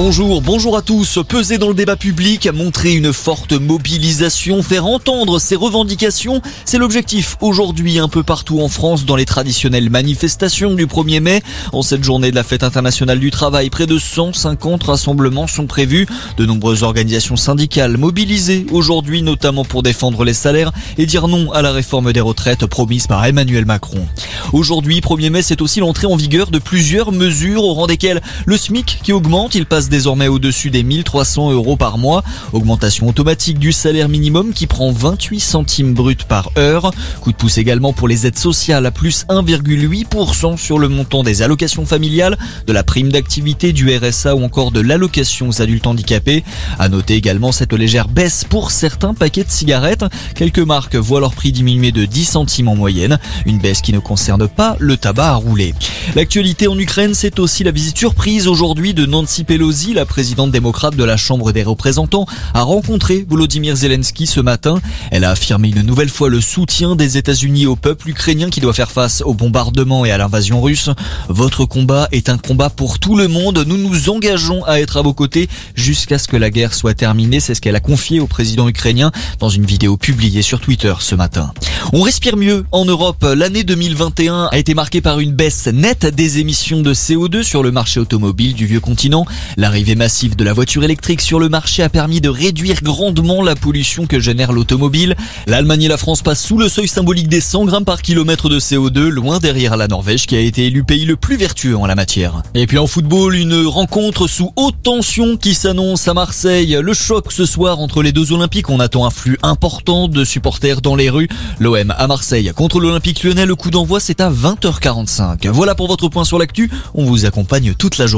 Bonjour, bonjour à tous. Peser dans le débat public, montrer une forte mobilisation, faire entendre ses revendications, c'est l'objectif aujourd'hui un peu partout en France dans les traditionnelles manifestations du 1er mai. En cette journée de la fête internationale du travail, près de 150 rassemblements sont prévus. De nombreuses organisations syndicales mobilisées aujourd'hui notamment pour défendre les salaires et dire non à la réforme des retraites promise par Emmanuel Macron. Aujourd'hui, 1er mai, c'est aussi l'entrée en vigueur de plusieurs mesures au rang desquelles le SMIC qui augmente, il passe désormais au-dessus des 1300 euros par mois. Augmentation automatique du salaire minimum qui prend 28 centimes bruts par heure. Coup de pouce également pour les aides sociales à plus 1,8% sur le montant des allocations familiales, de la prime d'activité, du RSA ou encore de l'allocation aux adultes handicapés. À noter également cette légère baisse pour certains paquets de cigarettes. Quelques marques voient leur prix diminuer de 10 centimes en moyenne. Une baisse qui ne concerne pas le tabac à rouler. L'actualité en Ukraine, c'est aussi la visite surprise aujourd'hui de Nancy Pelosi, la présidente démocrate de la Chambre des représentants, a rencontré Volodymyr Zelensky ce matin. Elle a affirmé une nouvelle fois le soutien des États-Unis au peuple ukrainien qui doit faire face au bombardement et à l'invasion russe. Votre combat est un combat pour tout le monde. Nous nous engageons à être à vos côtés jusqu'à ce que la guerre soit terminée. C'est ce qu'elle a confié au président ukrainien dans une vidéo publiée sur Twitter ce matin. On respire mieux en Europe. L'année 2021 a été marquée par une baisse nette des émissions de CO2 sur le marché automobile du vieux continent. L'arrivée massive de la voiture électrique sur le marché a permis de réduire grandement la pollution que génère l'automobile. L'Allemagne et la France passent sous le seuil symbolique des 100 grammes par kilomètre de CO2, loin derrière la Norvège qui a été élu pays le plus vertueux en la matière. Et puis en football, une rencontre sous haute tension qui s'annonce à Marseille. Le choc ce soir entre les deux Olympiques. On attend un flux important de supporters dans les rues. L'OM à Marseille contre l'Olympique lyonnais. Le coup d'envoi c'est à 20h45. Voilà pour votre point sur l'actu. On vous accompagne toute la journée.